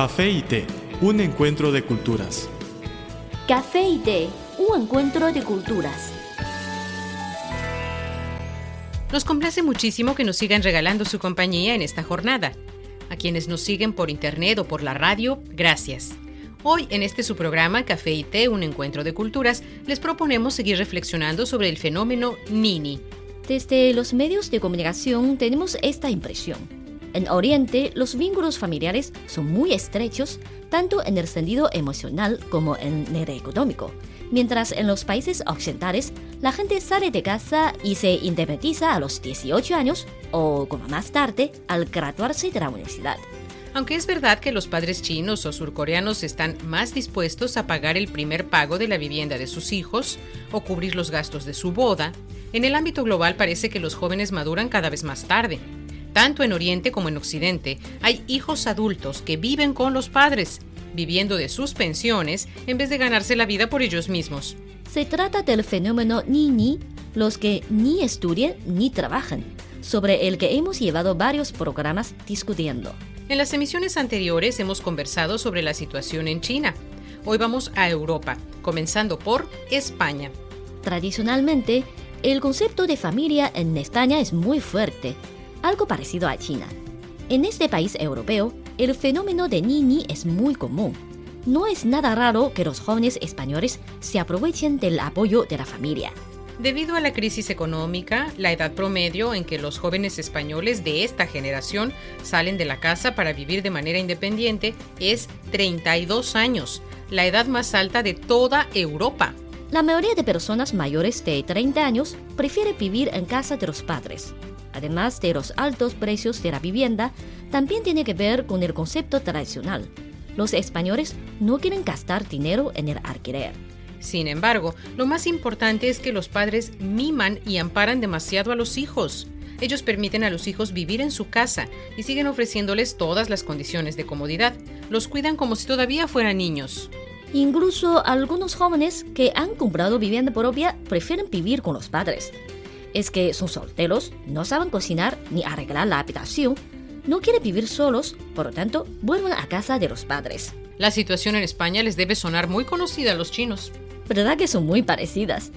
Café y té, un encuentro de culturas. Café y té, un encuentro de culturas. Nos complace muchísimo que nos sigan regalando su compañía en esta jornada. A quienes nos siguen por internet o por la radio, gracias. Hoy, en este su programa Café y Té, un encuentro de culturas, les proponemos seguir reflexionando sobre el fenómeno Nini. Desde los medios de comunicación tenemos esta impresión. En Oriente, los vínculos familiares son muy estrechos, tanto en el sentido emocional como en el económico. Mientras en los países occidentales, la gente sale de casa y se independiza a los 18 años o, como más tarde, al graduarse de la universidad. Aunque es verdad que los padres chinos o surcoreanos están más dispuestos a pagar el primer pago de la vivienda de sus hijos o cubrir los gastos de su boda, en el ámbito global parece que los jóvenes maduran cada vez más tarde. Tanto en Oriente como en Occidente hay hijos adultos que viven con los padres, viviendo de sus pensiones en vez de ganarse la vida por ellos mismos. Se trata del fenómeno Ni-Ni, los que ni estudian ni trabajan, sobre el que hemos llevado varios programas discutiendo. En las emisiones anteriores hemos conversado sobre la situación en China. Hoy vamos a Europa, comenzando por España. Tradicionalmente, el concepto de familia en España es muy fuerte, algo parecido a China. En este país europeo, el fenómeno de Nini es muy común. No es nada raro que los jóvenes españoles se aprovechen del apoyo de la familia. Debido a la crisis económica, la edad promedio en que los jóvenes españoles de esta generación salen de la casa para vivir de manera independiente es 32 años, la edad más alta de toda Europa. La mayoría de personas mayores de 30 años prefiere vivir en casa de los padres. Además de los altos precios de la vivienda, también tiene que ver con el concepto tradicional. Los españoles no quieren gastar dinero en el alquiler. Sin embargo, lo más importante es que los padres miman y amparan demasiado a los hijos. Ellos permiten a los hijos vivir en su casa y siguen ofreciéndoles todas las condiciones de comodidad. Los cuidan como si todavía fueran niños. Incluso algunos jóvenes que han comprado vivienda propia prefieren vivir con los padres. Es que son solteros, no saben cocinar ni arreglar la habitación, no quieren vivir solos, por lo tanto, vuelven a casa de los padres. La situación en España les debe sonar muy conocida a los chinos. ¿Verdad que son muy parecidas?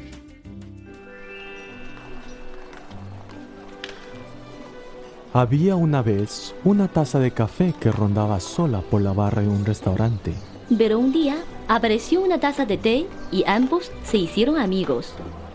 Había una vez una taza de café que rondaba sola por la barra de un restaurante. Pero un día apareció una taza de té y ambos se hicieron amigos.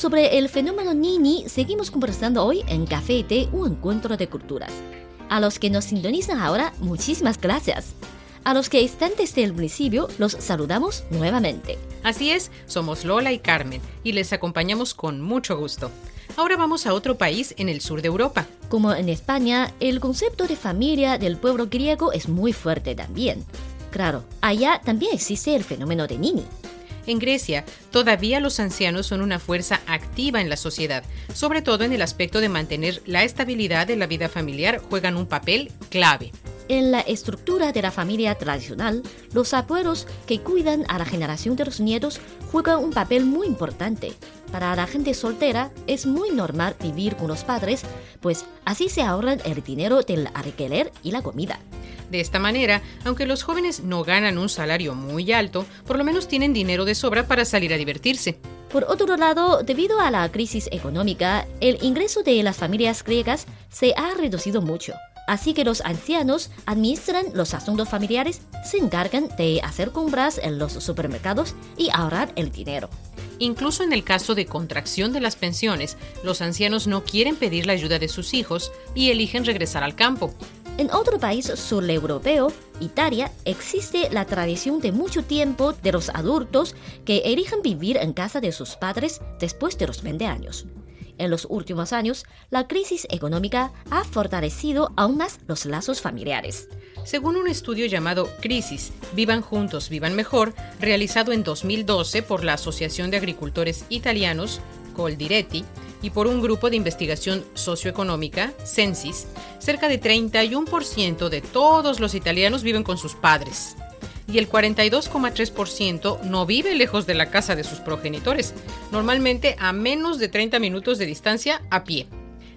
Sobre el fenómeno Nini seguimos conversando hoy en Café y Té, un encuentro de culturas. A los que nos sintonizan ahora, muchísimas gracias. A los que están desde el principio, los saludamos nuevamente. Así es, somos Lola y Carmen y les acompañamos con mucho gusto. Ahora vamos a otro país en el sur de Europa. Como en España, el concepto de familia del pueblo griego es muy fuerte también. Claro, allá también existe el fenómeno de Nini. En Grecia, todavía los ancianos son una fuerza activa en la sociedad, sobre todo en el aspecto de mantener la estabilidad de la vida familiar, juegan un papel clave. En la estructura de la familia tradicional, los abuelos que cuidan a la generación de los nietos juegan un papel muy importante. Para la gente soltera es muy normal vivir con los padres, pues así se ahorran el dinero del alquiler y la comida. De esta manera, aunque los jóvenes no ganan un salario muy alto, por lo menos tienen dinero de sobra para salir a divertirse. Por otro lado, debido a la crisis económica, el ingreso de las familias griegas se ha reducido mucho. Así que los ancianos administran los asuntos familiares, se encargan de hacer compras en los supermercados y ahorrar el dinero. Incluso en el caso de contracción de las pensiones, los ancianos no quieren pedir la ayuda de sus hijos y eligen regresar al campo. En otro país sureuropeo, Italia, existe la tradición de mucho tiempo de los adultos que eligen vivir en casa de sus padres después de los 20 años. En los últimos años, la crisis económica ha fortalecido aún más los lazos familiares. Según un estudio llamado Crisis, Vivan Juntos, Vivan Mejor, realizado en 2012 por la Asociación de Agricultores Italianos, Coldiretti, y por un grupo de investigación socioeconómica, Censis, cerca de 31% de todos los italianos viven con sus padres y el 42,3% no vive lejos de la casa de sus progenitores, normalmente a menos de 30 minutos de distancia a pie.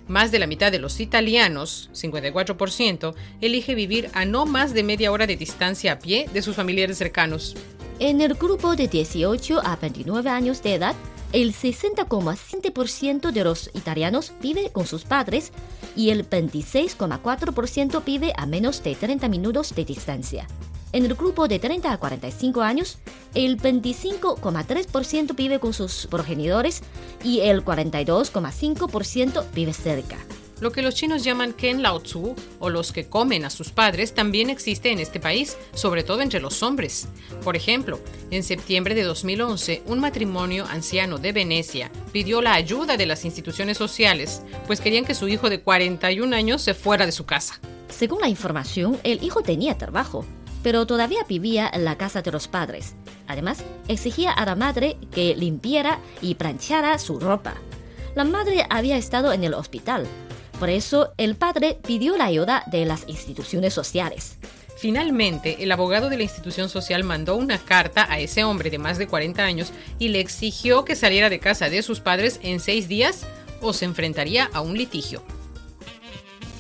Más de la mitad de los italianos, 54%, elige vivir a no más de media hora de distancia a pie de sus familiares cercanos. En el grupo de 18 a 29 años de edad, el 60,7% de los italianos vive con sus padres y el 26,4% vive a menos de 30 minutos de distancia. En el grupo de 30 a 45 años, el 25,3% vive con sus progenitores y el 42,5% vive cerca. Lo que los chinos llaman Ken Lao Tzu, o los que comen a sus padres, también existe en este país, sobre todo entre los hombres. Por ejemplo, en septiembre de 2011, un matrimonio anciano de Venecia pidió la ayuda de las instituciones sociales, pues querían que su hijo de 41 años se fuera de su casa. Según la información, el hijo tenía trabajo, pero todavía vivía en la casa de los padres. Además, exigía a la madre que limpiara y planchara su ropa. La madre había estado en el hospital. Por eso, el padre pidió la ayuda de las instituciones sociales. Finalmente, el abogado de la institución social mandó una carta a ese hombre de más de 40 años y le exigió que saliera de casa de sus padres en seis días o se enfrentaría a un litigio.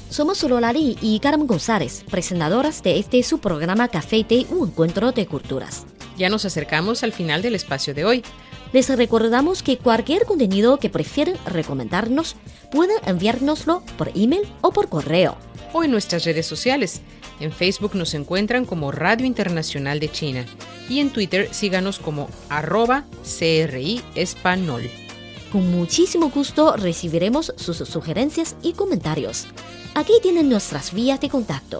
Somos Lolari y Carmen González, presentadoras de este su programa Café y Té, un encuentro de culturas. Ya nos acercamos al final del espacio de hoy. Les recordamos que cualquier contenido que prefieren recomendarnos pueden enviárnoslo por email o por correo. O en nuestras redes sociales. En Facebook nos encuentran como Radio Internacional de China y en Twitter síganos como arroba CRI Español. Con muchísimo gusto recibiremos sus sugerencias y comentarios. Aquí tienen nuestras vías de contacto.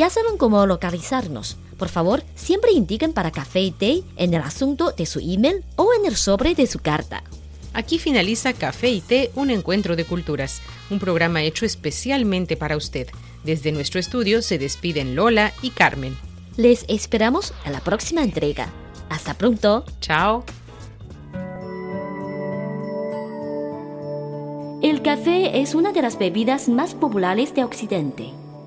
Ya saben cómo localizarnos. Por favor, siempre indiquen para café y té en el asunto de su email o en el sobre de su carta. Aquí finaliza Café y Té, un encuentro de culturas, un programa hecho especialmente para usted. Desde nuestro estudio se despiden Lola y Carmen. Les esperamos a la próxima entrega. Hasta pronto. Chao. El café es una de las bebidas más populares de Occidente.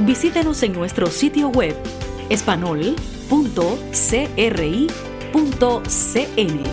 Visítenos en nuestro sitio web espanol.cri.cn